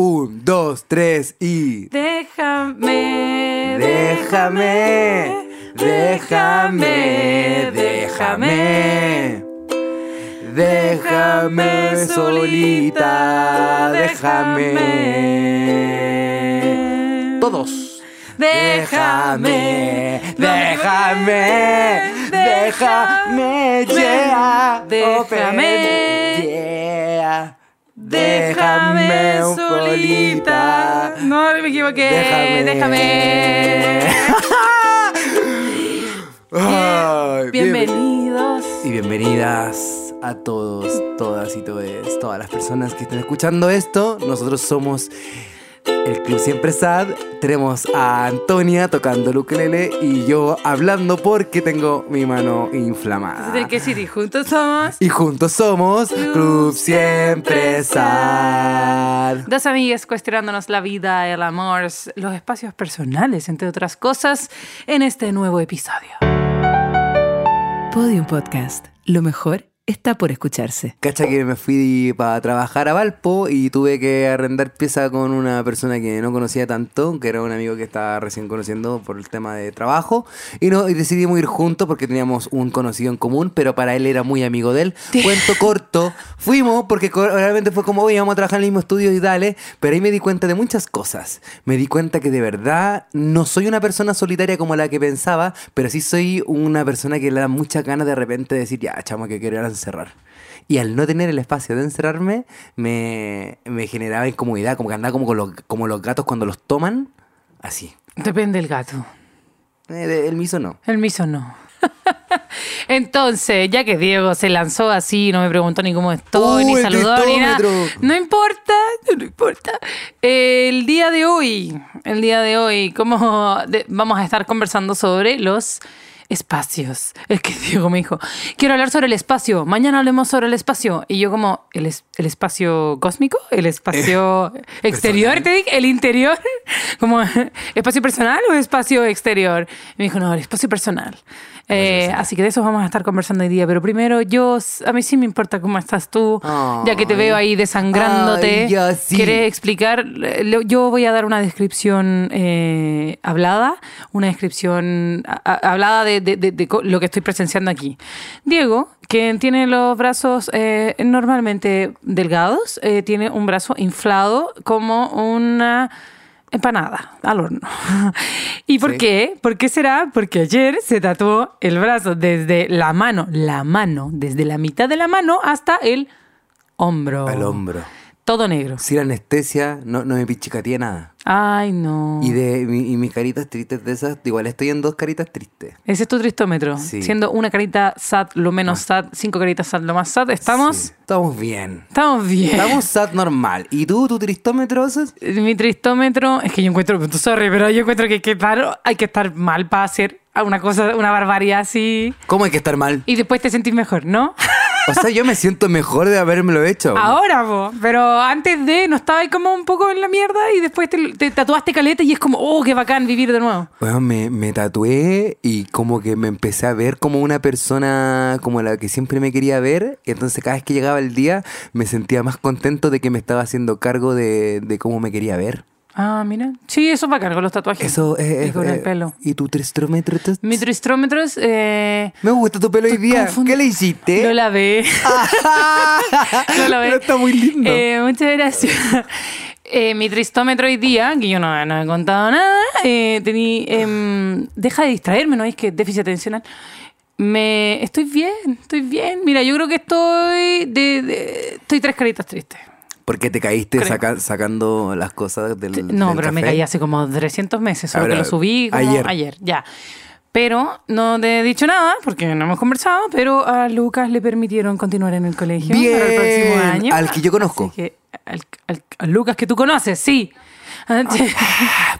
Un, dos, tres y. Déjame, Déjame, déjame, déjame. Déjame solita, déjame. Todos. Déjame, déjame, déjame, yeah. Déjame. yeah. Déjame solita. No, me equivoqué. Déjame. Ay, Bienvenidos. Y bienvenidas a todos, todas y todes, todas las personas que estén escuchando esto. Nosotros somos el Club Siempre Sad. Tenemos a Antonia tocando el ukelele y yo hablando porque tengo mi mano inflamada. Del que sí, juntos somos Y juntos somos Club Siempre Sad. dos amigas cuestionándonos la vida, el amor, los espacios personales, entre otras cosas, en este nuevo episodio. Podium Podcast. Lo mejor está por escucharse. Cacha que me fui para trabajar a Valpo y tuve que arrendar pieza con una persona que no conocía tanto, que era un amigo que estaba recién conociendo por el tema de trabajo. Y, no, y decidimos ir juntos porque teníamos un conocido en común, pero para él era muy amigo de él. Cuento corto, fuimos porque realmente fue como, oye, vamos a trabajar en el mismo estudio y dale. Pero ahí me di cuenta de muchas cosas. Me di cuenta que de verdad no soy una persona solitaria como la que pensaba, pero sí soy una persona que le da muchas ganas de repente de decir, ya, chamo, que quiero a encerrar. Y al no tener el espacio de encerrarme, me, me generaba incomodidad, como que andaba como, con los, como los gatos cuando los toman, así. Depende del gato. Eh, el miso no. El miso no. Entonces, ya que Diego se lanzó así, no me preguntó ni cómo estoy, ¡Uh, ni saludó, ni nada. No importa, no importa. El día de hoy, el día de hoy, ¿cómo de- vamos a estar conversando sobre los espacios? Es que Diego me dijo, quiero hablar sobre el espacio, mañana hablemos sobre el espacio. Y yo como, ¿el, es- el espacio cósmico? ¿El espacio exterior? personal. Te dije, ¿el interior? Como, ¿espacio personal o espacio exterior? Y me dijo, no, el espacio personal. Eh, así que de eso vamos a estar conversando hoy día. Pero primero, yo, a mí sí me importa cómo estás tú, ya que te veo ahí desangrándote. Ya, sí. ¿Quieres explicar? Eh, Yo voy a dar una descripción eh, hablada, una descripción hablada de, de- de- de lo que estoy presenciando aquí. Diego, que tiene los brazos eh, normalmente delgados, eh, tiene un brazo inflado como una empanada al horno. ¿Y por Sí. qué? ¿Por qué será? Porque ayer se tatuó el brazo desde la mano, la mano, desde la mitad de la mano hasta el hombro. Al hombro. Todo negro. Sin anestesia, no, no me pichicateé nada. Ay, no. Y de y mis caritas tristes de esas, igual estoy en dos caritas tristes. Ese es tu tristómetro. Sí. Siendo una carita sad lo menos sad, cinco caritas sad lo más sad. ¿Estamos? Sí, estamos bien. Estamos bien. Estamos sad normal. ¿Y tú, tu tristómetro? haces? Mi tristómetro, es que yo encuentro, sorry, pero yo encuentro que hay que estar, hay que estar mal para hacer una cosa, una barbaridad así. ¿Cómo hay que estar mal? Y después te sentís mejor, ¿no? O sea, yo me siento mejor de habérmelo hecho. Ahora, vos. Pero antes de, no estaba ahí como un poco en la mierda y después te, te tatuaste caleta y es como, oh, qué bacán vivir de nuevo. Bueno, me, me tatué y como que me empecé a ver como una persona como la que siempre me quería ver. Y entonces cada vez que llegaba el día me sentía más contento de que me estaba haciendo cargo de, de cómo me quería ver. Ah, mira. Sí, eso es bacán con los tatuajes. Eso es... Y con el pelo. ¿Y tu tristómetro? Mi tristómetro es... Eh, Me gusta tu pelo hoy día. ¿Qué le hiciste? Lo lavé. Lo lavé. Pero está muy lindo. Eh, muchas gracias. Eh, mi tristómetro hoy día, que yo no, no he contado nada, eh, tení, em, deja de distraerme, ¿no? Es que déficit atencional. Me, estoy bien, estoy bien. Mira, yo creo que estoy de, de- estoy tres caritas tristes. Porque te caíste saca- sacando las cosas del No, del pero me café? caí hace como 300 meses, solo que lo subí como ayer. ayer. ya. Pero no te he dicho nada, porque no hemos conversado, pero a Lucas le permitieron continuar en el colegio para el próximo año. al que yo conozco. Que, al, al- al Lucas que tú conoces, sí.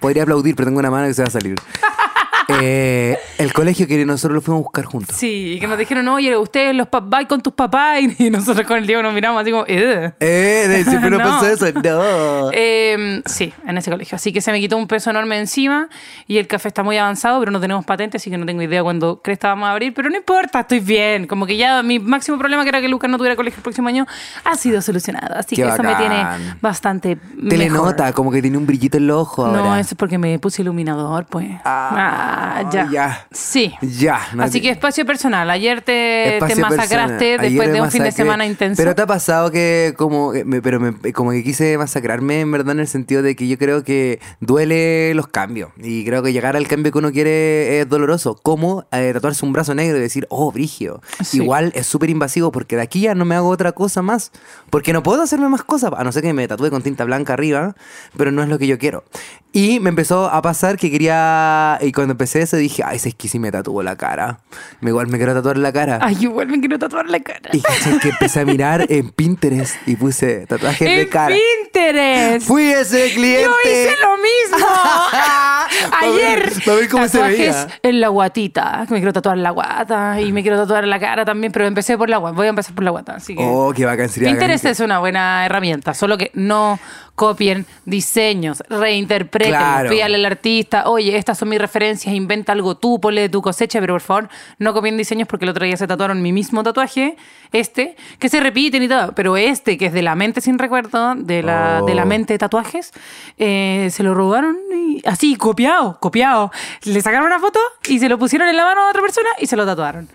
Podría aplaudir, pero tengo una mano que se va a salir. Eh, el colegio que nosotros lo fuimos a buscar juntos. Sí, y que nos dijeron, oye, ustedes los papás con tus papás. Y nosotros con el Diego nos miramos así como. Eh, de- siempre No. pasó eso. No. Eh, sí, en ese colegio. Así que se me quitó un peso enorme encima y el café está muy avanzado, pero no tenemos patente, así que no tengo idea cuándo cresta vamos a abrir. Pero no importa, estoy bien. Como que ya mi máximo problema, que era que Lucas no tuviera colegio el próximo año, ha sido solucionado. Así Qué que eso me bacán. tiene bastante. Te le nota como que tiene un brillito en ojos No, ahora. eso es porque me puse iluminador, pues. Ah, ya. ya. Sí. Ya. Así que espacio personal. Ayer te, te masacraste personal. después Ayer de un fin de masacré. semana intenso. Pero te ha pasado que como, que me- pero me- como que quise masacrarme en verdad en el sentido de que yo creo que duele los cambios y creo que llegar al cambio que uno quiere es doloroso. Como eh, tatuarse un brazo negro y decir, oh, brigio. Sí. Igual es súper invasivo porque de aquí ya no me hago otra cosa más. Porque no puedo hacerme más cosas, a no ser que me tatúe con tinta blanca arriba, pero no es lo que yo quiero. Y me empezó a pasar que quería, y cuando empecé eso dije, ay, es que sí me tatuó la cara. Me igual me quiero tatuar la cara. Ay, igual me quiero tatuar la cara. Y caché que empecé a mirar en Pinterest y puse tatuajes de ¡En cara. Pinterest! Fui ese cliente. ¡Yo hice lo mismo! Ayer. A ver cómo se veía. en la guatita. Me quiero tatuar la guata y me quiero tatuar la cara también, pero empecé por la guata. Voy a empezar por la guata. Así que. Oh, qué bacán sería. Pinterest bacán es una buena herramienta, solo que no copien diseños, reinterpreten, Claro. pídale al artista, oye, estas son mis referencias, inventa algo tú, ponle de tu cosecha, pero por favor, no copien diseños porque el otro día se tatuaron mi mismo tatuaje, este, que se repiten y todo, pero este, que es de la mente sin recuerdo, de la, Oh. de la mente de tatuajes, eh, se lo robaron y así, copiado, copiado. Le sacaron una foto y se lo pusieron en la mano a otra persona y se lo tatuaron.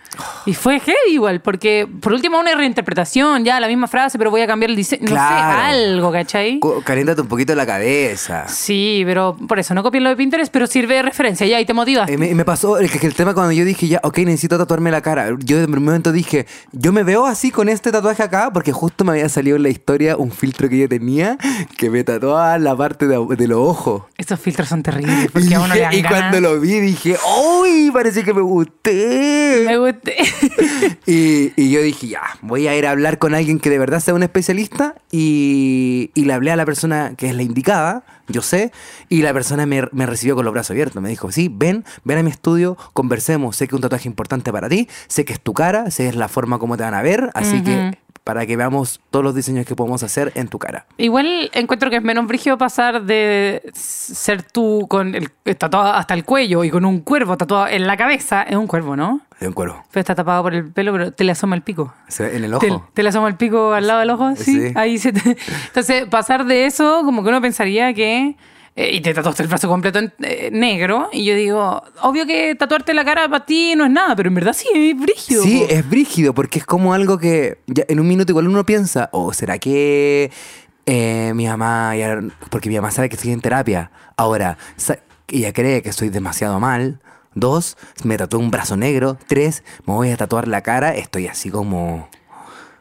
Y fue heavy igual, porque por último una reinterpretación, ya la misma frase, pero voy a cambiar el diseño. Claro. No sé, algo, ¿cachai? Caliéntate un poquito la cabeza. Sí, pero por eso no copien lo de Pinterest, pero sirve de referencia, ya, y te motivas. Eh, me, me pasó el, el tema cuando yo dije ya, ok, necesito tatuarme la cara. Yo de primer momento dije, yo me veo así con este tatuaje acá, porque justo me había salido en la historia un filtro que yo tenía que me tatuaba la parte de, de los ojos. Estos filtros son terribles, Y, porque a uno le dan y ganas. cuando lo vi dije, ¡Uy! Parece que me gusté. Me gusté. Y, y yo dije, ya, voy a ir a hablar con alguien que de verdad sea un especialista. Y, y le hablé a la persona que es la indicada, yo sé. Y la persona me, recibió con los brazos abiertos. Me dijo, sí, ven, ven a mi estudio, conversemos. Sé que es un tatuaje importante para ti, sé que es tu cara, sé que es la forma como te van a ver. Así que para que veamos todos los diseños que podemos hacer en tu cara. Igual encuentro que es menos brígido pasar de ser tú con el tatuado hasta el cuello y con un cuervo tatuado en la cabeza. Es un cuervo, ¿no? De un cuero. Pero está tapado por el pelo, pero te le asoma el pico. En el Te, ojo. te le asoma el pico al lado del ojo, sí. Sí. Ahí se te- Entonces, pasar de eso, como que uno pensaría que. Eh, y te tatuaste el brazo completo en eh, negro. Y yo digo, obvio que tatuarte la cara para ti no es nada, pero en verdad sí es brígido. Sí, po. es brígido porque es como algo que ya en un minuto igual uno piensa, o será que eh, mi mamá, ya- porque mi mamá sabe que estoy en terapia, ahora ella cree que estoy demasiado mal. Dos, me tatué un brazo negro. Tres, me voy a tatuar la cara. Estoy así como.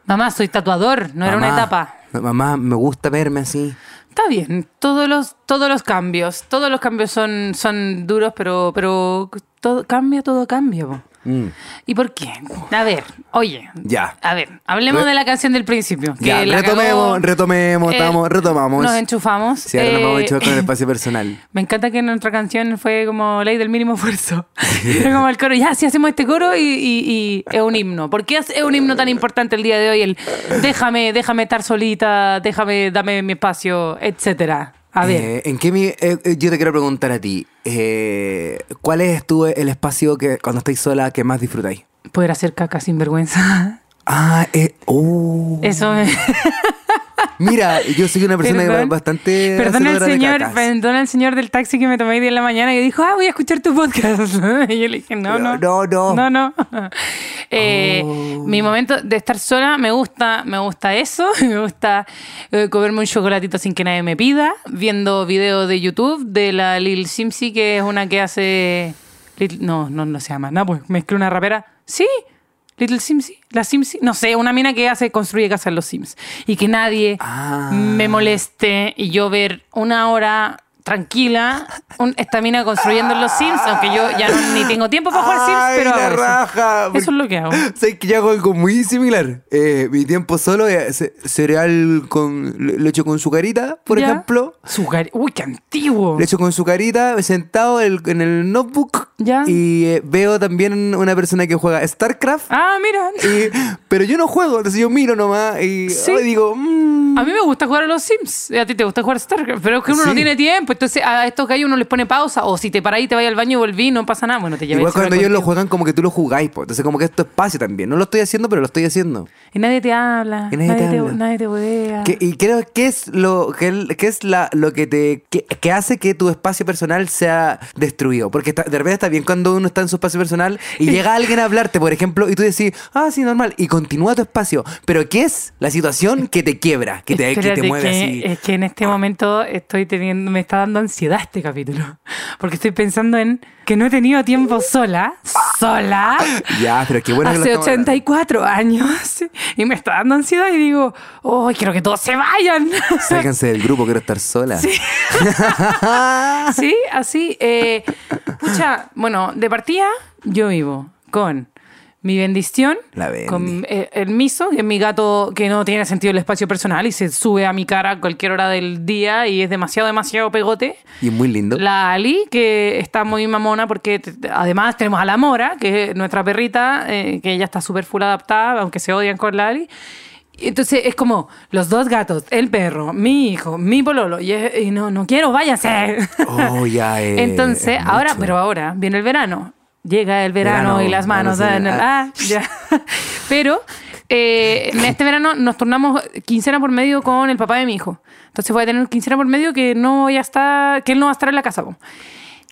Mamá, soy tatuador, no era una "Mamá, etapa. Mamá, me gusta verme así. Está bien, todos los, todos los cambios, todos los cambios son, son duros, pero, pero todo cambia, todo cambia. Mm, ¿Y por qué? A ver, oye. Ya. A ver, hablemos Re- de la canción del principio. que Ya, la retomemos, cagó. retomemos, Eh, estamos, retomamos. Nos enchufamos. Sí, ahora nos vamos a Eh, con el espacio personal. Me encanta que nuestra canción fue como ley del mínimo esfuerzo. Era como el coro, ya, si hacemos este coro y, y- y es un himno. ¿Por qué es un himno tan importante el día de hoy? El déjame, déjame estar solita, déjame, dame mi espacio, etcétera. A ver. Eh, ¿En qué mi- eh, eh, yo te quiero preguntar a ti? eh, ¿Cuál es tú el espacio que cuando estáis sola que más disfrutáis? Poder hacer caca sin vergüenza. Ah, eh, oh. Eso me... Mira, yo soy una persona Perdón. bastante. Perdona de señor, perdona el señor del taxi que me tomé hoy día en la mañana y dijo, ah, voy a escuchar tu podcast. y yo le dije, no, no. No, no. No, no. Eh, Oh. Mi momento de estar sola me gusta, me gusta eso. Me gusta eh, comerme un chocolatito sin que nadie me pida. Viendo videos de YouTube de la Lil Simsi, que es una que hace. Lil- no, no, no se llama. No, pues mezcló una rapera. Sí. Little Simsi, la Simsi, no sé, una mina que hace, construye casas en los Sims. Y que nadie Ah. me moleste y yo ver una hora tranquila, un, esta mina construyendo en los Sims, aunque yo ya no- ni tengo tiempo para jugar Sims, Ay, pero la hago eso. raja. Eso es lo que hago. ¿Sabes que yo hago algo muy similar? Eh, mi tiempo solo es ce- cereal con le- leche con sucarita, por ¿Ya? ejemplo. Sugar- Uy, qué antiguo. Le echo con sucarita, sentado el- en el notebook. Ya. Y eh, veo también una persona que juega StarCraft. Ah, mira. y- pero yo no juego, entonces yo miro nomás y Sí. digo, mm, A mí me gusta jugar a los Sims. A ti te gusta jugar StarCraft. Pero es que uno no tiene tiempo. Entonces a estos gallos uno les pone pausa. O si te parás y te vas al baño y volví, no pasa nada. Bueno, te llevas Igual cuando ellos lo contigo. juegan como que tú lo jugáis, po. entonces como que es tu espacio también. No lo estoy haciendo, pero lo estoy haciendo. Y nadie te habla. Y nadie nadie, te te, habla. nadie te bodea. ¿Qué- y creo que es lo que, que es la, lo que te que, que hace que tu espacio personal sea destruido. Porque está- de repente está bien cuando uno está en su espacio personal y llega alguien a hablarte, por ejemplo, y tú decís, ah, sí, normal, y continúa tu espacio. Pero ¿qué es la situación que te quiebra, que te, que te Espérate, mueve así? Es que en este momento estoy teniendo, me está dando ansiedad este capítulo. Porque estoy pensando en que no he tenido tiempo sola, sola, Ya, pero qué bueno que lo hace estamos hablando. 84 años. Y me está dando ansiedad y digo, oh, quiero que todos se vayan. Sálganse del grupo, quiero estar sola. Sí, así. Eh, pucha, bueno, de partida yo vivo con mi bendición, La con el miso, que es mi gato que no tiene sentido el espacio personal y se sube a mi cara a cualquier hora del día y es demasiado, demasiado pegote. Y muy lindo. La Ali, que está muy mamona porque además tenemos a la Mora, que es nuestra perrita, eh, que ella está súper full adaptada, aunque se odian con la Ali. Y Entonces es como los dos gatos, el perro, mi hijo, mi pololo, y, y no, no quiero, váyanse. Oh, ya, eh, Entonces, es ahora, mucho. pero ahora viene el verano. Llega el verano, Verano, y las manos. verano, sí. ah, ya. Pero eh, este verano nos turnamos quincena por medio con el papá de mi hijo. Entonces voy a tener quincena por medio que no voy a estar, que él no va a estar en la casa. po.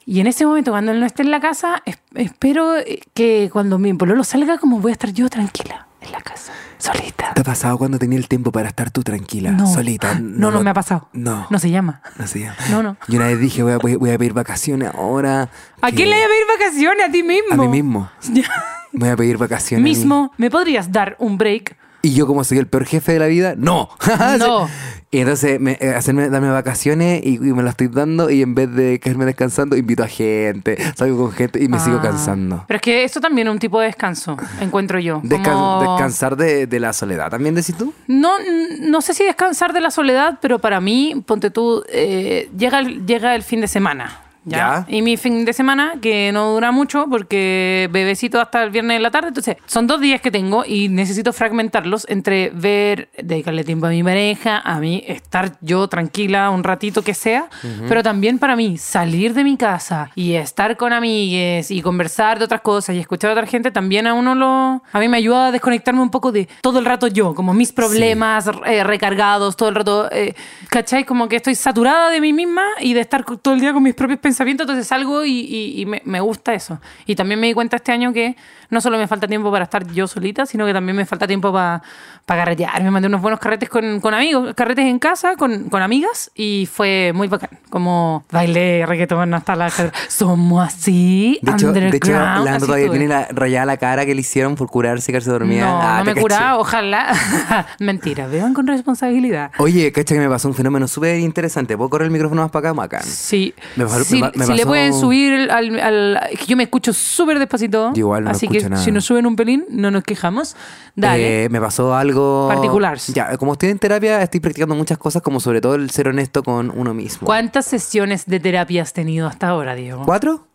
Y en ese momento, cuando él no esté en la casa, es- espero que cuando mi pololo salga, como voy a estar yo tranquila en la casa, solita. ¿Te ha pasado cuando tenía el tiempo para estar tú tranquila, No. solita? No, no, me ha paspasado. No. No se llama. No sé. No, no. Yo una vez dije, voy a, voy, a pedir vacaciones ahora. ¿A que- quién le voy a pedir vacaciones? ¿A ti mismo? A mí mismo. Voy a pedir vacaciones. a mí. Mismo, ¿me podrías dar un break? Y yo, como soy el peor jefe de la vida, no. No. Y entonces, me, eh, hacerme, darme vacaciones y, y me las estoy dando. Y en vez de quedarme descansando, invito a gente, salgo con gente y me sigo Ah. cansando. Pero es que esto también es un tipo de descanso, encuentro yo. Descan- Como- Descansar de, de la soledad. ¿También decís tú? No, no sé si descansar de la soledad, pero para mí, ponte tú, eh, llega, llega el fin de semana. ¿Ya? Ya. Y mi fin de semana, que no dura mucho porque bebecito hasta el viernes de la tarde. Entonces, son dos días que tengo y necesito fragmentarlos entre ver, dedicarle tiempo a mi pareja, a mí estar yo tranquila un ratito que sea, pero también para mí salir de mi casa y estar con amigues y conversar de otras cosas y escuchar a otra gente, también a uno lo... A mí me ayuda a desconectarme un poco de todo el rato yo, como mis problemas eh, recargados, todo el rato, eh, ¿cachai? Como que estoy saturada de mí misma y de estar todo el día con mis propios pensamientos, entonces salgo y, me gusta eso. Y también me di cuenta este año que no solo me falta tiempo para estar yo solita, sino que también me falta tiempo para carretear. Me mandé unos buenos carretes con, con amigos, carretes en casa, con, con amigas, y fue muy bacán. Como bailé reggaetón hasta la... Somos así, De hecho, de hecho la todavía tiene la, rayada la cara que le hicieron por curarse y quedarse dormida. No, Ah, no me curaba, ojalá. Mentira, vean con responsabilidad. Oye, cacha que me pasó un fenómeno súper interesante. ¿Puedo correr el micrófono más para acá, Macán? Sí. Me pa- si me pa- me si le pasó- pueden subir al, al- que yo me escucho súper despacito. Yo igual no Así escucho nada. si nos suben un pelín, no nos quejamos. Dale. Eh, me pasó algo Particular. Ya, como estoy en terapia, estoy practicando muchas cosas, como sobre todo el ser honesto con uno mismo. ¿Cuántas sesiones de terapia has tenido hasta ahora, Diego? ¿Cuatro?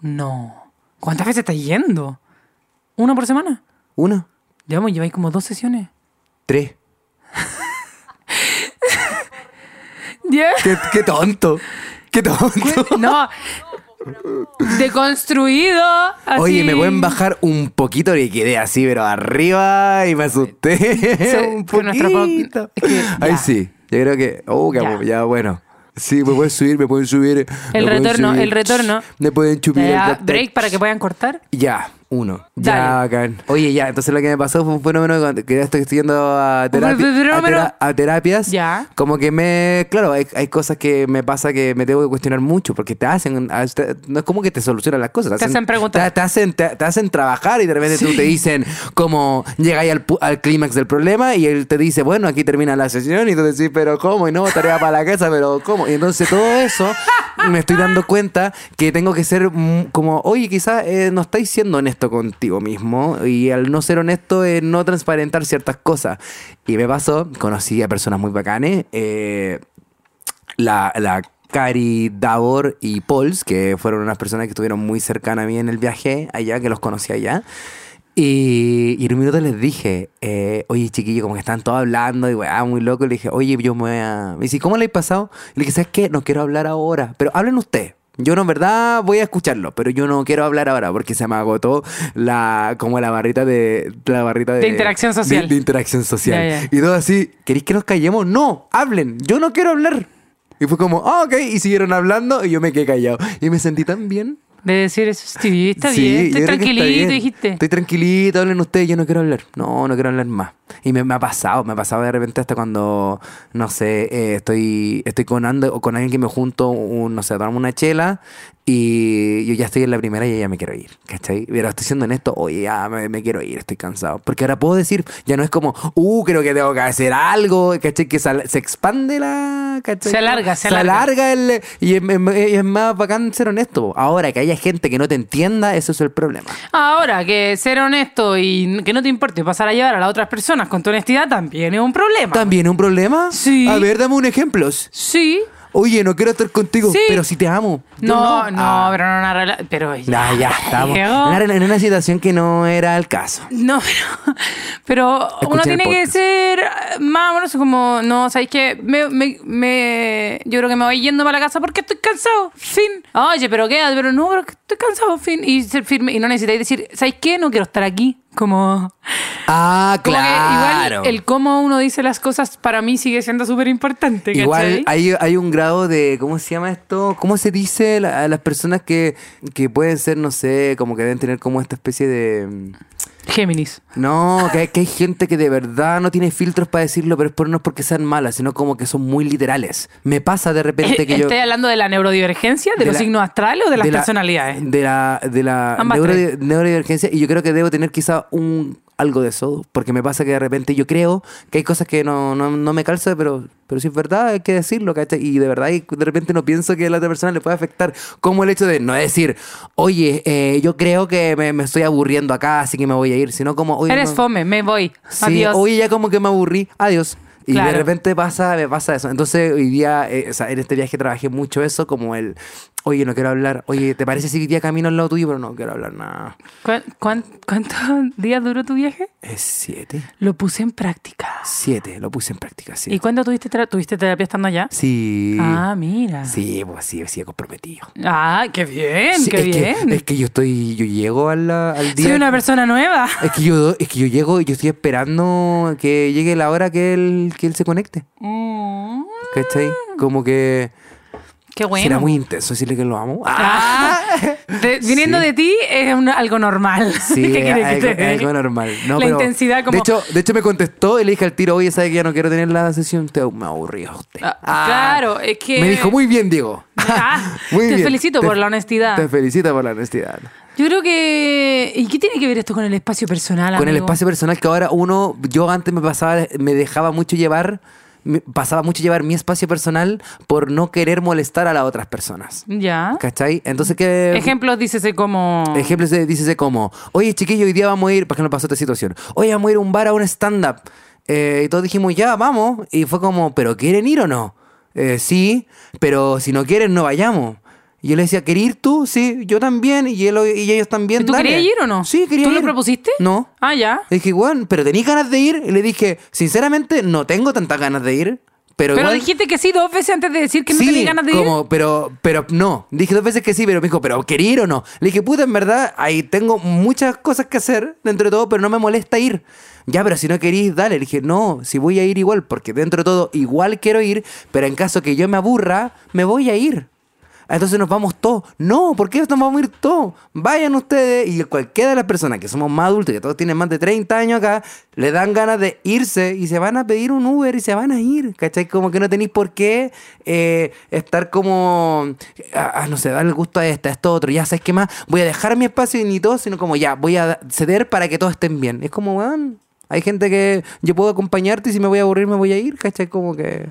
No. ¿Cuántas veces estás yendo? ¿Una por semana? ¿Uno? Llevamos, lleváis como dos sesiones. Tres. ¿Ya? ¡Qué, qué tonto! ¡Qué tonto! No. Deconstruido. Así. Oye, ¿me pueden bajar un poquito? Y quedé así, pero arriba y me asusté. un que poquito. es que Ahí sí. Yo creo que... Oh, que Ya. bueno. Sí, me pueden subir, me pueden subir. me pueden retorno, subir. el retorno. Me pueden chupir. El break para que puedan cortar. Ya, uno. Ya, bacán. Oye, ya, entonces lo que me pasó fue un fenómeno que- ya estoy yendo a, terapia, a, tera- a terapias. Ya. Como que me. Claro, hay, hay cosas que me pasa que me tengo que cuestionar mucho porque te hacen. a- te- No es como que te solucionan las cosas. Te hacen preguntar. Te, te hacen, te, hacen trabajar y de repente tú te dicen como llegáis al, al clímax del problema y él te dice, bueno, aquí termina la sesión y tú decís, pero ¿cómo? Y no, tarea para la casa, pero ¿cómo? Y entonces todo eso me estoy dando cuenta que tengo que ser mm, como, oye, quizás eh, no estáis siendo honesto contigo mismo y al no ser honesto es no transparentar ciertas cosas. Y me pasó, conocí a personas muy bacanes, eh, la, la Cari Davor y Pauls, que fueron unas personas que estuvieron muy cercanas a mí en el viaje allá, que los conocí allá. Y, y en un minuto les dije, eh, oye chiquillo, como que están todos hablando y weá, muy loco. Y le dije, oye, yo me voy a. Me dice, ¿cómo le he pasado? Le dije, ¿sabes qué? No quiero hablar ahora, pero hablen ustedes. Yo no, en verdad, voy a escucharlo, pero yo no quiero hablar ahora porque se me agotó la, como la barrita de, la barrita de, De interacción social. De, de interacción social. Ya, ya. Y todo así, ¿queréis que nos callemos? No, hablen, yo no quiero hablar. Y fue como, ah, ok, y siguieron hablando y yo me quedé callado. Y me sentí tan bien. De decir eso, sí, está Sí, bien, estoy tranquilito, bien. dijiste. Estoy tranquilito, hablen ustedes, yo no quiero hablar. No, no quiero hablar más. Y me, me ha pasado, me ha pasado de repente hasta cuando, no sé, eh, estoy, estoy con ando, o con alguien que me junto, un, no sé, tomamos una chela y yo ya estoy en la primera y ya me quiero ir, ¿cachai? Pero estoy siendo honesto, oye, ya me, me quiero ir, estoy cansado. Porque ahora puedo decir, ya no es como, uh, creo que tengo que hacer algo, ¿cachai? Que se expande la, ¿cachai? Se alarga, se alarga. el, y es, es- es más bacán ser honesto. Ahora, que haya gente que no te entienda, eso es el problema. Ahora, que ser honesto y que no te importe pasar a llevar a las otras personas con tu honestidad también es un problema. ¿También es un problema? Sí. A ver, dame un ejemplo. Sí. Oye, no quiero estar contigo, Sí. pero si te amo. Yo No, no, Ah. pero no una relación. Pero ya. Nah, ya estamos. En una, en una situación que no era el caso. No, pero, pero uno el tiene que podcast. ser más o menos como, no, ¿sabes qué? Me, me, me- yo creo que me voy yendo para la casa porque estoy cansado, fin. Oye, pero quédate, pero no, pero que estoy cansado, fin. Y ser firme, y no necesitáis decir, ¿sabes qué? No quiero estar aquí. Como, Ah, como claro. igual el cómo uno dice las cosas para mí sigue siendo súper importante. Igual hay, hay un grado de, ¿cómo se llama esto? ¿Cómo se dice a las personas que, que pueden ser, no sé, como que deben tener como esta especie de... Géminis. No, que hay, que hay gente que de verdad no tiene filtros para decirlo, pero es por, no es porque sean malas, sino como que son muy literales. Me pasa de repente que yo... ¿Estoy hablando de la neurodivergencia, de, de los la- signos astrales o de las la- personalidades? De la, de la neurodivergencia. Y yo creo que debo tener quizá un algo de eso. Porque me pasa que de repente yo creo que hay cosas que no, no, no me calza, pero, pero si es verdad, hay que decirlo, ¿cachai? Y de verdad, y de repente no pienso que a la otra persona le pueda afectar. Como el hecho de no decir, oye, eh, yo creo que me, me estoy aburriendo acá, así que me voy a ir. Sino como, oye, Eres no- fome, me voy. Sí, Adiós. oye, ya como que me aburrí, adiós. Y Claro. de repente pasa, me pasa eso. Entonces hoy día, eh, o sea, en este viaje trabajé mucho eso, como el, oye, no quiero hablar, oye, ¿te parece si día camino al lado tuyo? Pero no quiero hablar nada. ¿Cuán- cuán- ¿Cuántos días duró tu viaje? Es siete. Lo puse en práctica. Siete, lo puse en práctica, sí. ¿Y cuándo tuviste, tera- tuviste terapia estando allá? Sí. Ah, mira. Sí, pues sí, sí, comprometido. Ah, qué bien, Sí, qué es bien. Que, es que yo estoy, yo llego al, al día. Soy una persona nueva. Es que yo, es que yo llego y yo estoy esperando que llegue la hora que él, que él se conecte. Mm, ¿Cachai? Como que qué bueno. será muy intenso decirle que lo amo. Ah, de- viniendo Sí. de ti es un- algo normal. Sí, ¿Qué que algo, te algo normal. No, La pero intensidad como... De hecho, de hecho, me contestó y le dije al tiro, oye, ¿sabe que ya no quiero tener la sesión? Te, me aburrí a usted. Ah, Ah. claro, es que... Me dijo, muy bien, Diego. Muy te bien. felicito Te- por la honestidad. Te felicito por la honestidad. Yo creo que... ¿Y qué tiene que ver esto con el espacio personal, Con el espacio personal que ahora uno, yo antes me pasaba, me dejaba mucho llevar, pasaba mucho llevar mi espacio personal por no querer molestar a las otras personas. Ya. ¿Cachai? Entonces que... Ejemplos, dícese como... Ejemplos de, dícese como, oye chiquillo, hoy día vamos a ir, por ejemplo, pasó esta situación, oye, vamos a ir a un bar a un stand-up. Eh, y todos dijimos, ya, vamos. Y fue como, ¿pero quieren ir o no? "Eh, sí, pero si no quieren, no vayamos. Y yo le decía, ¿querés ir tú? Sí, yo también. Y, él, y ellos también. ¿Y tú dale". querías ir o no? Sí, quería ¿Tú ir. lo propusiste? No. Ah, ya. Le dije, bueno, ¿pero tenéis ganas de ir? Y le dije, sinceramente, no tengo tantas ganas de ir. Pero, Pero igual- dijiste que sí dos veces antes de decir que no sí, tenías ganas de ir. como, pero, pero no. Dije dos veces que sí, pero me dijo, ¿pero quería ir o no? Le dije, puta, en verdad, ahí tengo muchas cosas que hacer dentro de todo, pero no me molesta ir. Ya, pero si no querís, dale. Le dije, no, si voy a ir igual, porque dentro de todo igual quiero ir, pero en caso que yo me aburra, me voy a ir. Entonces nos vamos todos. No, ¿por qué nos vamos a ir todos? Vayan ustedes y cualquiera de las personas que somos más adultos, que todos tienen más de 30 años acá, le dan ganas de irse y se van a pedir un Uber y se van a ir. ¿Cachai? Como que no tenéis por qué eh, estar como, ah, ah, no sé, dar el gusto a esta, a esto otro. Ya, ¿sabes qué más? Voy a dejar mi espacio y ni todo, sino como ya, voy a ceder para que todos estén bien. Es como, weón, hay gente que yo puedo acompañarte y si me voy a aburrir me voy a ir, ¿cachai? Como que...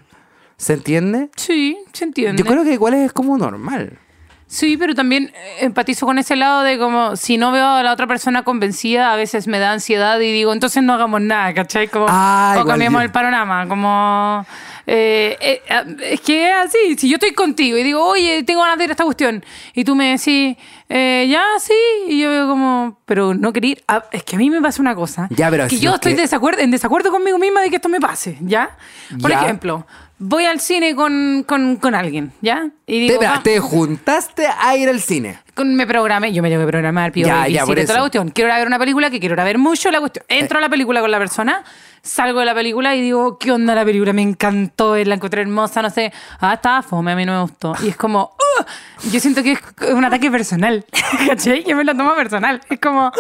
¿Se entiende? Sí, se entiende. Yo creo que igual es como normal. Sí, pero también eh, empatizo con ese lado de como si no veo a la otra persona convencida, a veces me da ansiedad y digo, entonces no hagamos nada, ¿cachai? Como, Ah, o cambiamos yo- el panorama, como... eh, eh, eh, es que es así, si yo estoy contigo y digo, oye, tengo ganas de ir a esta cuestión, y tú me decís, eh, ya, sí, y yo veo como, pero no querer ir, Ah, es que a mí me pasa una cosa, Ya, pero que yo es estoy que- desacuerdo, en desacuerdo conmigo misma de que esto me pase, ¿ya? Por Ya. ejemplo, voy al cine con, con, con alguien, ¿ya? Y Te, digo, "Va- te juntaste a ir al cine. con- me programé, yo me tengo que programar, pido Ya, ya, por toda la eso. cuestión. Quiero ir a ver una película que quiero ir a ver mucho la cuestión. Entro a la película con la persona, salgo de la película y digo, ¿qué onda la película? Me encantó, la encontré hermosa, no sé. Ah, estaba fome, a mí no me gustó. Y es como, "Ugh". yo siento que es un ataque personal, ¿cachai? Que me lo tomo personal. Es como,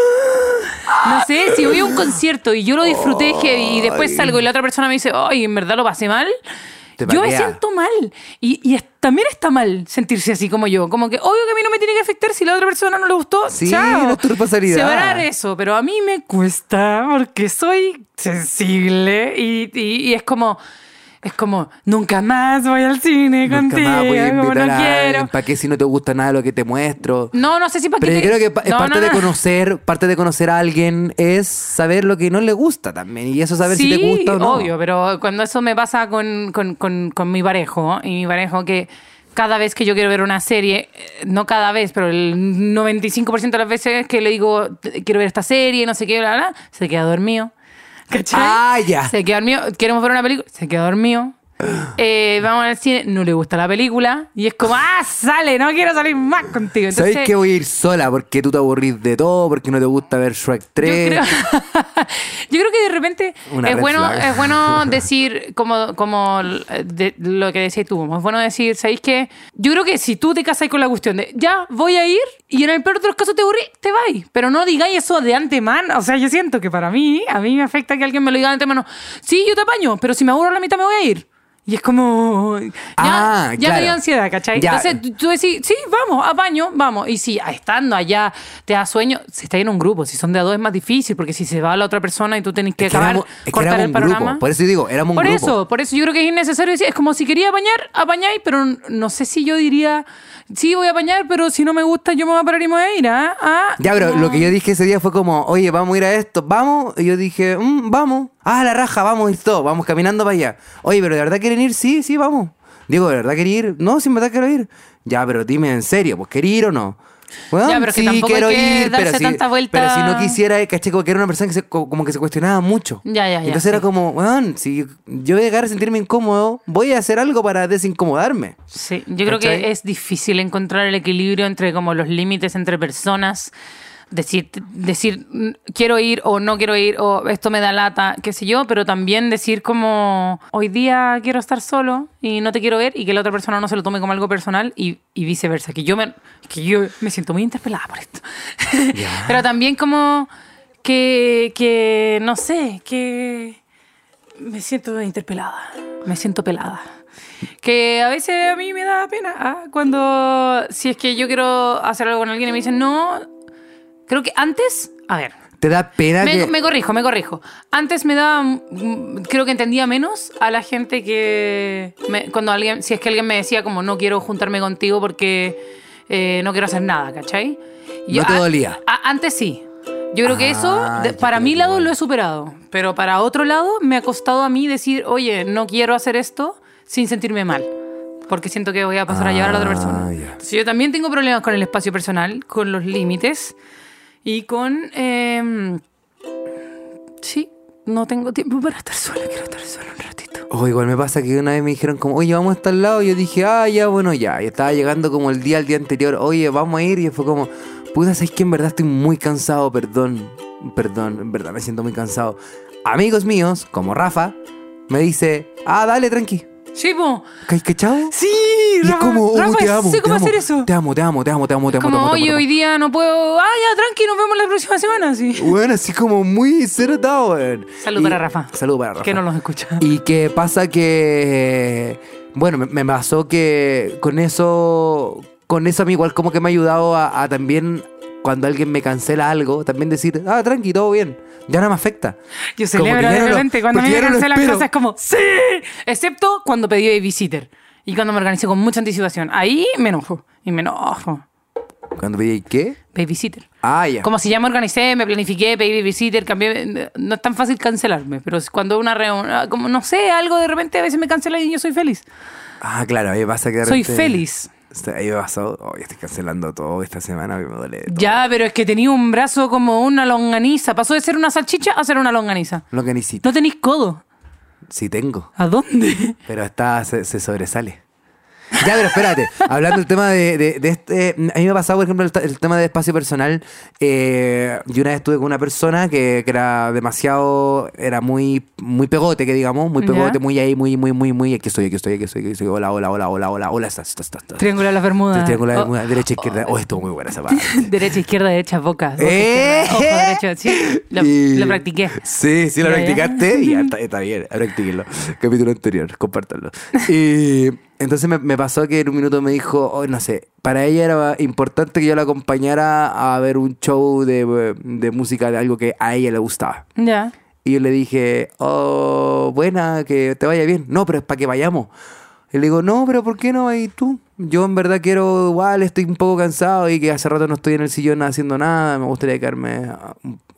no sé, si voy a un concierto y yo lo disfruté heavy y después salgo y la otra persona me dice, ay, en verdad lo pasé mal. Te Yo me siento mal. Y, y es- también está mal sentirse así como yo. Como que, obvio que a mí no me tiene que afectar si la otra persona no le gustó. Sí, chao. no es tu responsabilidad. Separar eso, pero a mí me cuesta porque soy sensible y, y- y es como. Es como, nunca más voy al cine Nunca contigo, más voy a invitar no a quiero. ¿Para qué si no te gusta nada lo que te muestro? No, no sé si para Pero qué yo te- creo que No, parte no, de no. conocer, parte de conocer a alguien es saber lo que no le gusta también. Y eso saber si te gusta o no. obvio, pero cuando eso me pasa con, con, con, con mi parejo, y mi parejo que cada vez que yo quiero ver una serie, eh, no cada vez, pero el 95% de las veces que le digo, "T- quiero ver esta serie, no sé qué, bla, bla, se queda dormido. ¿Cachai? Ah, ya. Se queda dormido. Queremos ver una película, se queda dormido. Eh, vamos al cine, no le gusta la película. Y es como, ah, sale, no quiero salir más contigo. Entonces, ¿Sabes que voy a ir sola? Porque tú te aburrís de todo, porque no te gusta ver Shrek 3. Yo creo, yo creo que de repente Una es bueno, flag. es bueno decir, como, como de- lo que decías tú, es bueno decir, ¿sabéis qué? Yo creo que si tú te casas con la cuestión de, ya, voy a ir, y en el peor de los casos te aburrí, te vais. Pero no digáis eso de antemano. O sea, yo siento que para mí, a mí me afecta que alguien me lo diga de antemano. Sí, yo te apaño, pero si me aburro a la mitad me voy a ir. Y es como. Ya, Ah, ya me claro. dio ansiedad, ¿cachai? Ya. Entonces tú- decís, sí, vamos, apaño, vamos. Y si estando allá te da sueño, si está en un grupo, si son de a dos es más difícil, porque si se va la otra persona y tú tenés que Es que acabar, éramos, es que cortar el panorama. grupo. Por eso digo, éramos un Por grupo. eso, por eso yo creo que es innecesario decir, es como si quería apañar, apañáis, pero no sé si yo diría, sí voy a apañar, pero si no me gusta yo me voy a parar y me voy a ir, ¿ah? Ah, Ya, pero no. lo que yo dije ese día fue como, oye, vamos a ir a esto, vamos. Y yo dije, "Mm, vamos. Ah, la raja, vamos a ir todos, vamos caminando para allá. Oye, pero ¿de verdad quieren ir? Sí, sí, vamos. Digo, ¿de verdad quieren ir? No, sí, en verdad quiero ir. Ya, pero dime en serio, pues, ¿querer ir o no? Bueno, Ya, pero que sí, tampoco quiero que ir, darse pero si, vuelta. pero si no quisiera, caché, como que era una persona que se, co- como que se cuestionaba mucho. Ya, ya, ya, Entonces sí. era como, weón, si yo voy a llegar a sentirme incómodo, voy a hacer algo para desincomodarme. Sí, yo creo que es difícil encontrar el equilibrio entre como los límites entre personas. Decir, decir mm, quiero ir o no quiero ir o esto me da lata, qué sé yo, pero también decir como hoy día quiero estar solo y no te quiero ver y que la otra persona no se lo tome como algo personal y, y viceversa, que yo me, que yo me siento muy interpelada por esto. pero también como que, que, no sé, que me siento interpelada, me siento pelada. Que a veces a mí me da pena ah, cuando, si es que yo quiero hacer algo con alguien y me dicen no, creo que antes, a ver, Te da pena me, que... me corrijo, me corrijo. Antes me daba, mm, creo que entendía menos a la gente que me- cuando alguien, si es que alguien me decía como no quiero juntarme contigo porque eh, no quiero hacer nada, ¿cachai? Y No te a- dolía. a- antes sí. Yo creo que eso, Ah, de- yo para mi lado lo he superado, pero para otro lado me ha costado a mí decir, oye, no quiero hacer esto sin sentirme mal, porque siento que voy a pasar a llevar a la otra Ah, persona. ya. Entonces, yo también tengo problemas con el espacio personal, con los límites y con... em, sí, no tengo tiempo para estar sola, quiero estar sola un ratito. O igual me pasa que una vez me dijeron como, oye, vamos a estar al lado. Y yo dije, ah, ya, bueno, ya. Y estaba llegando como el día al día anterior, oye, vamos a ir. Y fue como, puta, sabes que en verdad estoy muy cansado, perdón. Perdón, en verdad me siento muy cansado. Amigos míos, como Rafa, me dice, ah, dale, tranqui. Sí, po. ¿Cai cachao? Sí, Y es Rafa, como, oh, te amo, sé te cómo amo, hacer eso. Te amo, te amo, te amo, te amo, te amo, como, te amo, te oye, amo. hoy día no puedo... Ah, ya, tranqui, nos vemos la próxima semana, sí. Bueno, así como muy cero weón. Salud Y- para Rafa. Salud para Rafa. Que no los escucha. Y que pasa que. Bueno, me, me pasó que con eso. Con eso a mí igual como que me ha ayudado a, a también cuando alguien me cancela algo, también decir, ah, tranqui, todo bien. Ya no me afecta. Yo celebro de no lo- repente cuando a mí porque me cancelan cosas es como ¡Sí! Excepto cuando pedí babysitter. Y cuando me organicé con mucha anticipación. Ahí me enojo. Y me enojo. Cuando pedí qué? Babysitter. Ah, ya. Como si ya me organicé, me planifiqué, pedí babysitter, cambié. No es tan fácil cancelarme. Pero cuando una reunión. Como no sé, algo de repente a veces me cancela y yo soy feliz. Ah, claro, a mí pasa que de Soy repente- feliz. Ahí me pasó, oh, estoy cancelando todo esta semana, que me duele. todo. Ya, pero es que tenía un brazo como una longaniza. Pasó de ser una salchicha a ser una longaniza. Lo que necesito. No tenéis codo. Sí tengo, ¿A dónde? pero está, se, se sobresale. Ya, pero espérate, hablando del tema de, de- de este, a mí me ha pasado, por ejemplo, el, tema de espacio personal. Eh, yo una vez estuve con una persona que, que era demasiado, era muy, muy pegote, que digamos, muy Ya. pegote, muy ahí, muy, muy, muy, muy, aquí estoy, aquí estoy, aquí estoy, aquí estoy, hola, hola, hola, hola, hola, hola, estás, estás, estás. Triángulo de las Bermudas. Triángulo de Oh, Bermuda, derecha, izquierda. Oh, estuvo muy buena esa parte. Derecha, izquierda, derecha, boca. boca, ¡Eh! ojo derecho. Sí, lo, Y- lo practiqué. Sí, sí, lo practicaste. Y ya está, está bien, practíquenlo. Capítulo anterior, compártanlo. Y entonces me, me pasó que en un minuto me dijo, oh, no sé, para ella era importante que yo la acompañara a ver un show de, de música, de algo que a ella le gustaba. Ya. Y yo le dije, oh, buena, que te vaya bien. No, pero es para que vayamos. Y le digo, no, pero ¿por qué no vas tú? Yo en verdad quiero, igual estoy un poco cansado y que hace rato no estoy en el sillón haciendo nada. Me gustaría quedarme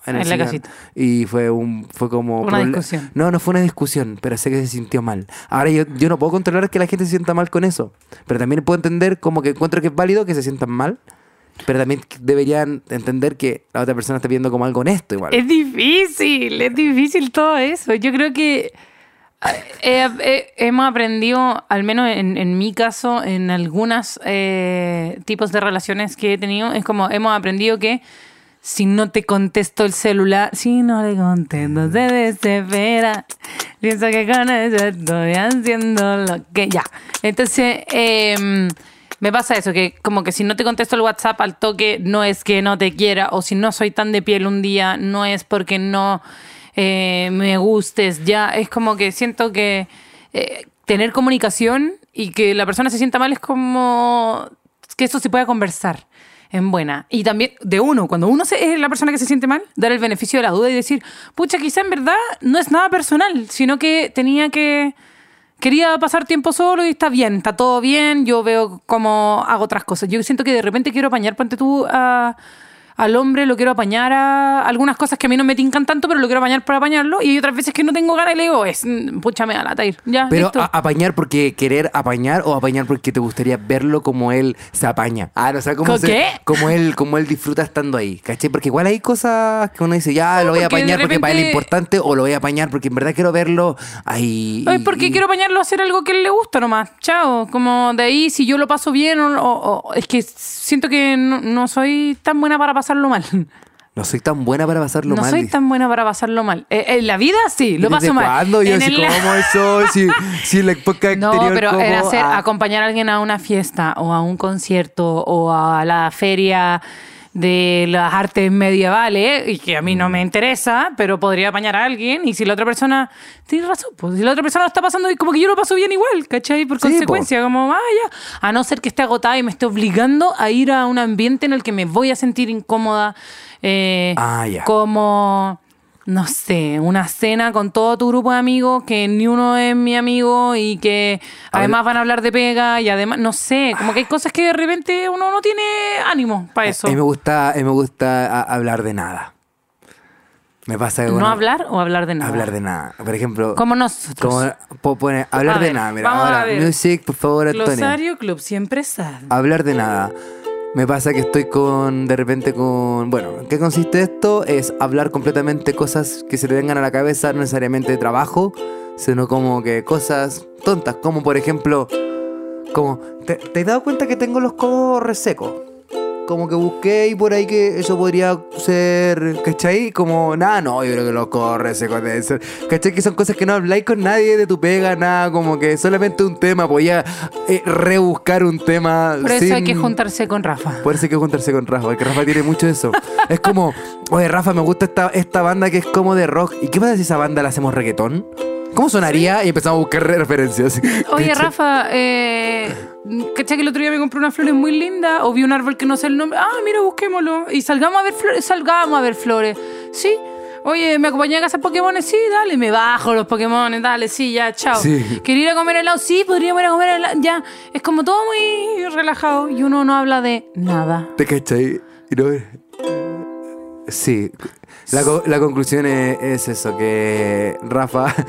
en, el la sillón". casita. Y fue un fue como... Una discusión. No, no fue una discusión, pero sé que se sintió mal. Ahora yo, yo no puedo controlar que la gente se sienta mal con eso. Pero también puedo entender como que encuentro que es válido que se sientan mal. Pero también deberían entender que la otra persona está viendo como algo honesto igual. Es difícil, es difícil todo eso. Yo creo que eh, eh, hemos aprendido, al menos en, en mi caso, en algunos tipos de relaciones que he tenido, es como hemos aprendido que si no te contesto el celular, si no le contesto, se desespera. Pienso que con eso estoy haciendo lo que ya. Entonces, eh, me pasa eso, que como que si no te contesto el WhatsApp al toque, no es que no te quiera, o si no soy tan de piel un día, no es porque no eh, me gustes, ya. Es como que siento que eh, tener comunicación y que la persona se sienta mal es como que eso se pueda conversar en buena. Y también de uno, cuando uno es la persona que se siente mal, dar el beneficio de la duda y decir, pucha, quizá en verdad no es nada personal, sino que tenía que... Quería pasar tiempo solo y está bien, está todo bien, yo veo cómo hago otras cosas. Yo siento que de repente quiero apañar, ponte tú a- al hombre, lo quiero apañar a algunas cosas que a mí no me tincan tanto, pero lo quiero apañar para apañarlo. Y hay otras veces que no tengo ganas y le digo, es, mm, pucha, me da lata ir. Ya, Pero listo. apañar porque querer apañar o apañar porque te gustaría verlo como él se apaña. Ah, no, o sea, como, ¿Con se- como él, como él disfruta estando ahí, ¿cachai? Porque igual hay cosas que uno dice, ya lo voy a apañar porque para él es repente- importante o lo voy a apañar porque en verdad quiero verlo ahí. Y- porque y- quiero apañarlo a hacer algo que él le gusta nomás. Chao. Como de ahí, si yo lo paso bien o, o- o- es que siento que no, no soy tan buena para pasarlo mal. No soy tan buena para pasarlo no mal. soy dice. tan buena para pasarlo mal. Eh, en la vida sí, lo ¿Desde paso mal. cuándo? Yo En así el- como eso, si, si en la época No, pero como, era hacer, ah, acompañar a alguien a una fiesta o a un concierto o a la feria de las artes medievales y que a mí no me interesa, pero podría apañar a alguien y si la otra persona tiene razón, pues si la otra persona lo está pasando y como que yo lo paso bien igual, ¿cachai? Por Sí, consecuencia, como vaya, a no ser que esté agotada y me esté obligando a ir a un ambiente en el que me voy a sentir incómoda, eh, Ah, ya. como no sé, una cena con todo tu grupo de amigos que ni uno es mi amigo y que además van a hablar de pega y además, no sé, como que hay cosas que de repente uno no tiene ánimo para eso. A mí me gusta, a mí me gusta hablar de nada. Me pasa que ¿No hablar o hablar de nada? hablar de nada. Por ejemplo, Como nosotros. como hablar A de ver, nada. Mira, vamos a ahora, ver. music, por favor, Antonio. Glosario Club Siempre Sad. Hablar de nada. Me pasa que estoy con, de repente con, bueno, ¿en qué consiste esto? Es hablar completamente cosas que se te vengan a la cabeza, no necesariamente de trabajo, sino como que cosas tontas, como por ejemplo, como, ¿te, te has dado cuenta que tengo los codos resecos? Como que busqué y por ahí que eso podría ser, ¿cachai? Como, nada, no, yo creo que los codos resecos deben ser, ¿cachai? Que son cosas que no habláis con nadie de tu pega, nada, como que solamente un tema, podía eh, rebuscar un tema. Por eso hay que juntarse con Rafa. por eso hay que juntarse con Rafa, porque Rafa tiene mucho de eso. Es como, oye, Rafa, me gusta esta, esta banda que es como de rock. ¿Y qué pasa si esa banda la hacemos reggaetón? ¿Cómo sonaría? Y empezamos a buscar referencias. Oye. Rafa, eh, ¿cachai que el otro día me compré unas flores muy lindas? O vi un árbol que no sé el nombre. Ah, mira, busquémoslo. Y salgamos a ver flores. Salgamos a ver flores. Sí. Oye, ¿me acompañé a cazar Pokémon? Sí, dale. Me bajo los Pokémon, dale, sí, ya, chao. Sí. ¿Quería ir a comer helado? Sí, podríamos ir a comer helado. Ya. Es como todo muy relajado y uno no habla de nada. ¿Te cachai? Y no- Sí. La, co- la conclusión es, es eso, que Rafa...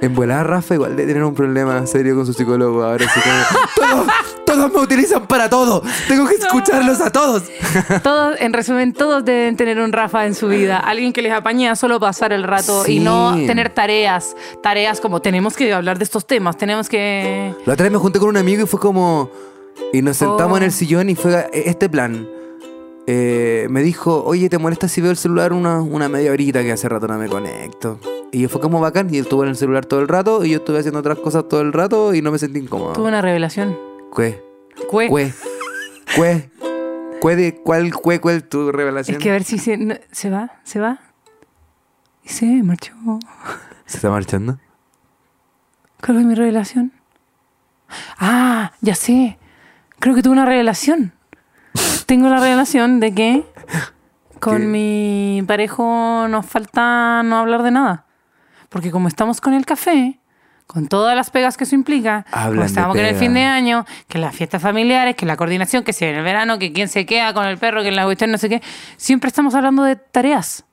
En volar Rafa igual de tener un problema serio con su psicólogo. Ahora sí como... Todos, todos me utilizan para todo. Tengo que escucharlos a todos. Todos, en resumen, todos deben tener un Rafa en su vida. Alguien que les apañe a solo pasar el rato y no tener tareas. Tareas como tenemos que hablar de estos temas, tenemos que. La otra vez me junté con un amigo y fue como... Y nos sentamos Oh. en el sillón y fue este plan. Eh, me dijo, oye, ¿te molesta si veo el celular una, una media horita que hace rato no me conecto? Y fue como bacán y él estuvo en el celular todo el rato y yo estuve haciendo otras cosas todo el rato y no me sentí incómodo. Tuve una revelación. Cue, Cue. cue, cue, cue de cuál, cue, cuál tu revelación. Es que a ver si se, no- se va, se va. Y se marchó. ¿Se está marchando? ¿Cuál fue mi revelación? Ah, ya sé. Creo que tuve una revelación. Tengo la revelación de que con ¿Qué? mi parejo nos falta no hablar de nada. Porque como estamos con el café, con todas las pegas que eso implica, como estamos con el fin de año, que las fiestas familiares, que la coordinación, que si en el verano, que quién se queda con el perro, que en la cuestión no sé qué, siempre estamos hablando de tareas.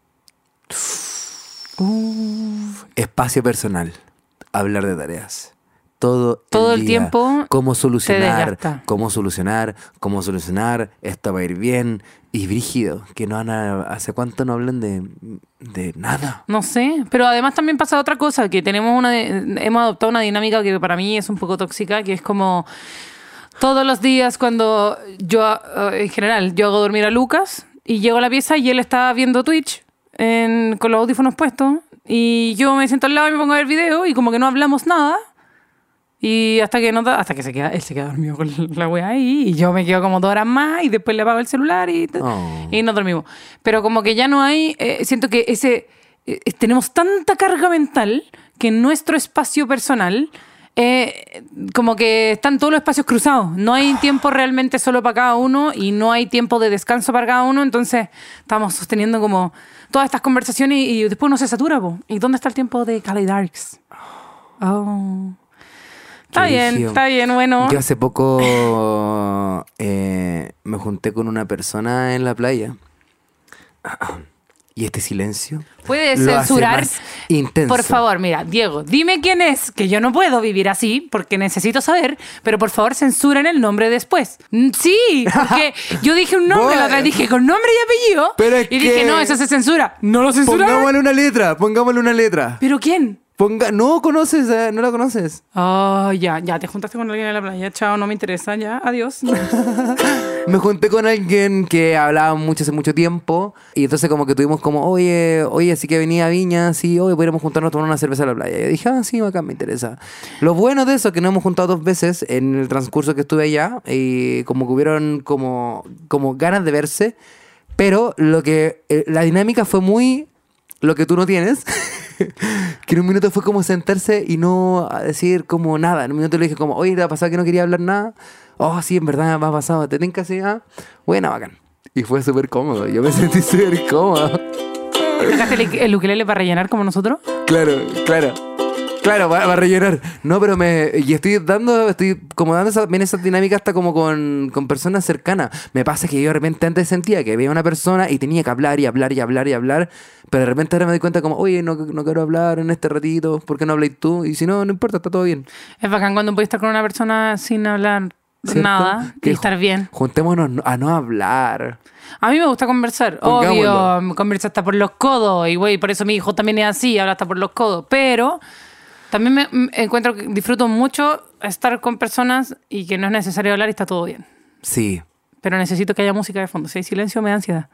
Espacio personal. Hablar de tareas. Todo, Todo el día. tiempo Cómo solucionar. Cómo solucionar. Cómo solucionar. Esto va a ir bien. Y brígido. Que no van a- ¿Hace cuánto no hablan de, de nada? No sé, pero además también pasa otra cosa, que tenemos una, hemos adoptado una dinámica que para mí es un poco tóxica, que es como todos los días cuando yo, eh, en general, yo hago dormir a Lucas y llego a la pieza y él está viendo Twitch en- con los audífonos puestos y yo me siento al lado y me pongo a ver video y como que no hablamos nada. Y hasta que no hasta que se queda, él se queda dormido con la wea ahí y yo me quedo como dos horas más y después le apago el celular y, Oh. y nos dormimos. Pero como que ya no hay, eh, siento que ese eh, tenemos tanta carga mental que en nuestro espacio personal eh, como que están todos los espacios cruzados. No hay tiempo realmente solo para cada uno y no hay tiempo de descanso para cada uno. Entonces estamos sosteniendo como todas estas conversaciones y, y después uno se satura. po. ¿Y dónde está el tiempo de Cali Darks? Oh. Está bien, está bien, bueno. Yo hace poco eh, me junté con una persona en la playa. Y este silencio. ¿Puedes lo hace censurar? intenso. Por favor, mira, Diego, dime quién es, que yo no puedo vivir así porque necesito saber, pero por favor censuren el nombre después. Mm, Sí, porque yo dije un nombre, la otra dije con nombre y apellido. Pero es y dije, que- no, eso se censura. No lo censura. Pongámosle una letra, pongámosle una letra. ¿Pero quién? Ponga, no conoces, eh, no la conoces. Oh, ya, ya, te juntaste con alguien en la playa. Chao, no me interesa, ya, adiós. Me junté con alguien que hablaba mucho hace mucho tiempo y entonces como que tuvimos como, oye, oye, así que venía a Viña, sí, oye, podríamos juntarnos a tomar una cerveza a la playa. Y dije, ah, sí, acá me interesa. Lo bueno de eso es que nos hemos juntado dos veces en el transcurso que estuve allá y como que hubieron como, como ganas de verse, pero lo que, eh, la dinámica fue muy lo que tú no tienes. que en un minuto fue como sentarse y no a decir como nada. En un minuto le dije como, oye, ¿te ha pasado que no quería hablar nada? Oh, sí, en verdad me ha pasado. ¿Te tenés así? Ah, buena, bacán. Y fue súper cómodo. Yo me sentí súper cómodo. ¿Sacaste el, el ukelele para rellenar como nosotros? Claro, claro. Claro, va, va a rellenar. No, pero me. Y estoy dando, estoy como dando esa, bien esa dinámica hasta como con, con personas cercanas. Me pasa que yo de repente antes sentía que veía una persona y tenía que hablar y hablar y hablar y hablar. Pero de repente ahora me doy cuenta como, oye, no, no quiero hablar en este ratito, ¿por qué no habláis tú? Y si no, no importa, está todo bien. Es bacán cuando puedes estar con una persona sin hablar ¿Cierto? nada Que y estar bien. Juntémonos a no hablar. A mí me gusta conversar, Pongámoslo. obvio, conversa hasta por los codos, y güey, por eso mi hijo también es así, habla hasta por los codos, pero también me, encuentro que disfruto mucho estar con personas y que no es necesario hablar y está todo bien. Sí. Pero necesito que haya música de fondo. Si hay silencio, me da ansiedad.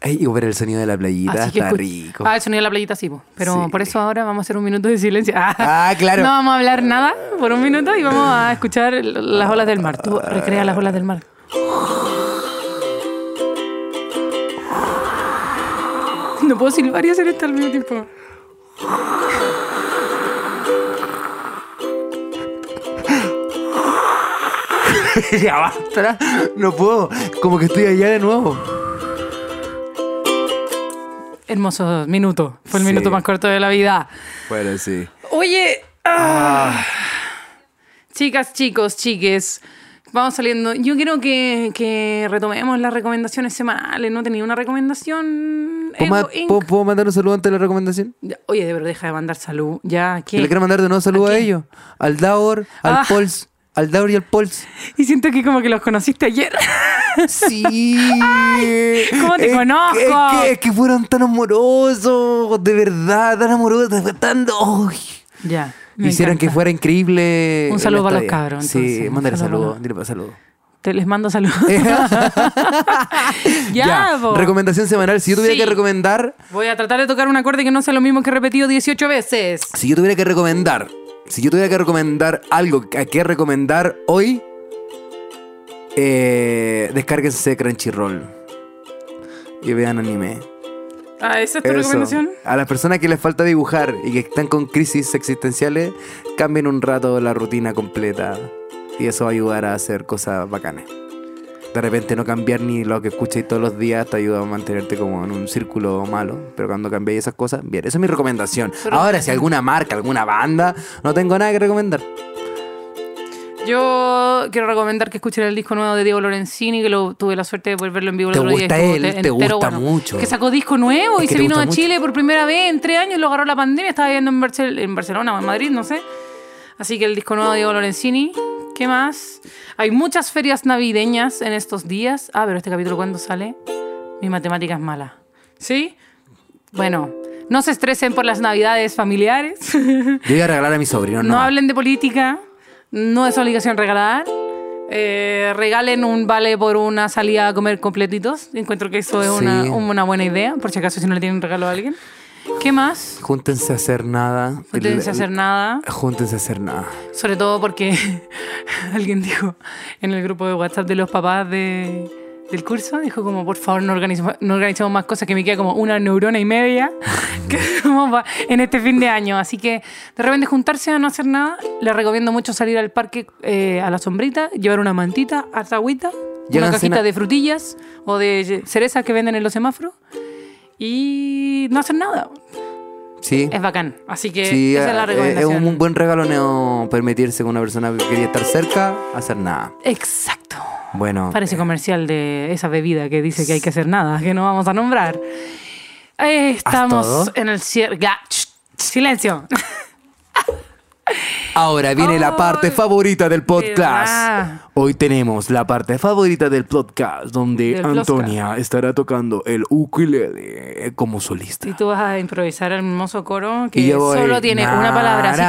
Ey, ver el sonido de la playita está rico. Ah, el sonido de la playita sí, po. pero Sí. por eso ahora vamos a hacer un minuto de silencio. Ah, claro. No vamos a hablar nada por un minuto y vamos a escuchar las olas del mar. Tú recrea las olas del mar. No puedo silbar y hacer esto al mismo tiempo. ya basta. No puedo. Como que estoy allá de nuevo. Hermoso minuto. Fue el Sí. minuto más corto de la vida. Bueno, sí. Oye. ah. Chicas, chicos, chiques. Vamos saliendo. Yo quiero que, que retomemos las recomendaciones semanales. ¿No tenía una recomendación? ¿Puedo? ¿puedo- puedo mandar un saludo antes de la recomendación? Oye, pero deja de mandar salud. Ya, le quiero mandar de nuevo saludo ¿A ellos. Al Daur, al Ah. Pols. Al Daur y al Pols. Y siento que como que los conociste ayer. Sí. ¿cómo te Es- conozco? Es que, es que fueron tan amorosos. De verdad, tan amorosos. Tan... ¡Ay! ya. me Hicieron que fuera increíble. Un saludo para los cabros, Sí, entonces, un mándale saludo saludo. para- Dile para saludo. Te les mando saludos. ya, Ya, recomendación semanal. Si yo tuviera Sí. que recomendar, Voy a tratar de tocar un acorde que no sea lo mismo que he repetido 18 veces. si yo tuviera que recomendar, si yo tuviera que recomendar algo a qué recomendar hoy, eh, descárguense Crunchyroll y vean anime. Ah, ¿esa es tu Eso. recomendación? A las personas que les falta dibujar y que están con crisis existenciales, cambien un rato la rutina completa y eso va a ayudar a hacer cosas bacanas. De repente no cambiar ni lo que escucháis todos los días te ayuda a mantenerte como en un círculo malo, pero cuando cambiáis esas cosas, bien, esa es mi recomendación. Pero- Ahora, si alguna marca, alguna banda, no tengo nada que recomendar. Yo quiero recomendar que escuchen el disco nuevo de Diego Lorenzini, que lo tuve la suerte de poder verlo en vivo el ¿Te otro día. él? te- ¿Te entero gusta mucho? Que sacó disco nuevo Es y se vino a mucho. Chile por primera vez en tres años, lo agarró la pandemia, estaba viviendo en, Barcel- en Barcelona o en Madrid, no sé. Así que el disco nuevo de Diego Lorenzini. ¿Qué más? Hay muchas ferias navideñas en estos días. Ah, pero este capítulo ¿cuándo sale? Mi matemática es mala. ¿Sí? Bueno, no se estresen por las navidades familiares. Yo voy a regalar a mi sobrino, No no. hablen de política, no es obligación regalar. Eh, regalen un vale por una salida a comer completitos. Encuentro que eso es una, Sí. una buena idea, por si acaso si no le tienen regalo a alguien. ¿Qué más? Júntense a hacer nada. No tienen que hacer nada. Júntense a hacer nada. Sobre todo porque alguien dijo en el grupo de WhatsApp de los papás de, del curso, dijo como, por favor, no organizemos, no organizemos más cosas que me queda como una neurona y media que en este fin de año. Así que de repente juntarse a no hacer nada, les recomiendo mucho salir al parque eh, a la sombrita, llevar una mantita, harta agüita, una cajita de frutillas o de cerezas que venden en los semáforos y no hacer nada. Sí. Es bacán. Así que Sí, esa es la eh, es recomendación. un buen regalo no permitirse con una persona que quería estar cerca hacer nada. Exacto. Bueno, Parece comercial de esa bebida que dice que hay que hacer nada, que no vamos a nombrar. Eh, estamos en el cierre. Silencio. ahora viene la parte favorita del podcast. Hoy tenemos la parte favorita del podcast donde Del Antonia estará tocando el ukulele como solista. Y tú vas a improvisar el hermoso coro que Y yo voy, solo tiene una palabra, así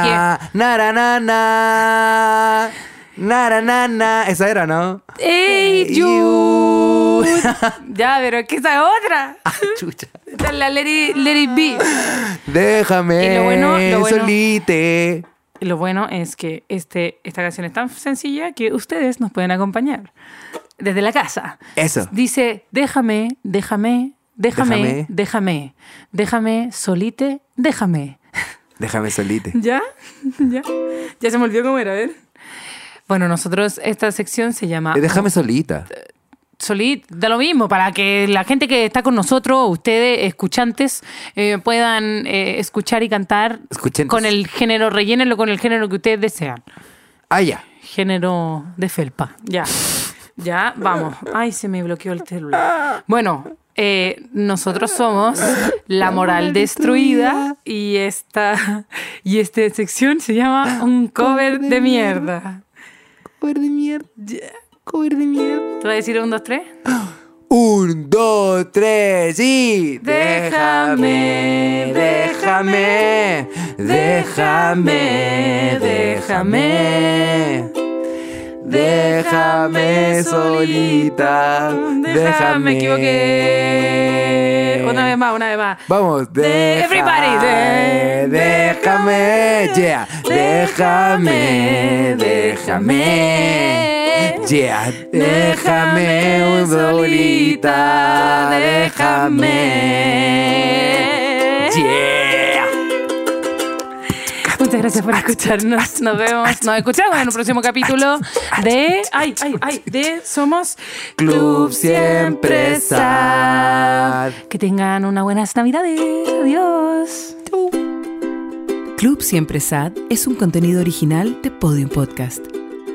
que. Nara, na, na, nara, na, na. Esa era, ¿no? ¡Ey. Jude! ya, pero es que esa es otra. Ah, chucha. Esta es la Let It, Let It Be. Déjame Y lo bueno- lo bueno- solite. Lo bueno es que este, esta canción es tan sencilla que ustedes nos pueden acompañar desde la casa. Eso. Dice, déjame, déjame, déjame, Déjame. déjame, déjame, solite, déjame. Déjame solite. ¿Ya? ¿Ya? Ya se me olvidó cómo era, a ver. Bueno, nosotros, esta sección se llama Eh, Déjame solita. Solit, da lo mismo, para que la gente que está con nosotros, ustedes, escuchantes, eh, puedan eh, escuchar y cantar Escuchantes. con el género, rellénenlo con el género que ustedes desean. Ah, ya. Género de felpa. Ya. Ya, vamos. Ay, se me bloqueó el celular. Bueno, eh, nosotros somos La Moral Destruida y esta, y esta sección se llama Un cover de mierda. Cover de mierda. Cover de mierda. ¿Te voy a decir un, dos, tres? Un, dos, tres y. Déjame, déjame, déjame, déjame. Déjame solita. Déjame. Me equivoqué. Una vez más, una vez más. Vamos, De- everybody, de- déjame, yeah, déjame, déjame, yeah, déjame solita, déjame, yeah. Muchas gracias por escucharnos. Nos vemos, nos escuchamos en un próximo capítulo de. Ay, ay, ay, de Somos Club Siempre Sad. Que tengan unas buenas navidades. Adiós. Chau. Club Siempre Sad es un contenido original de Podium Podcast.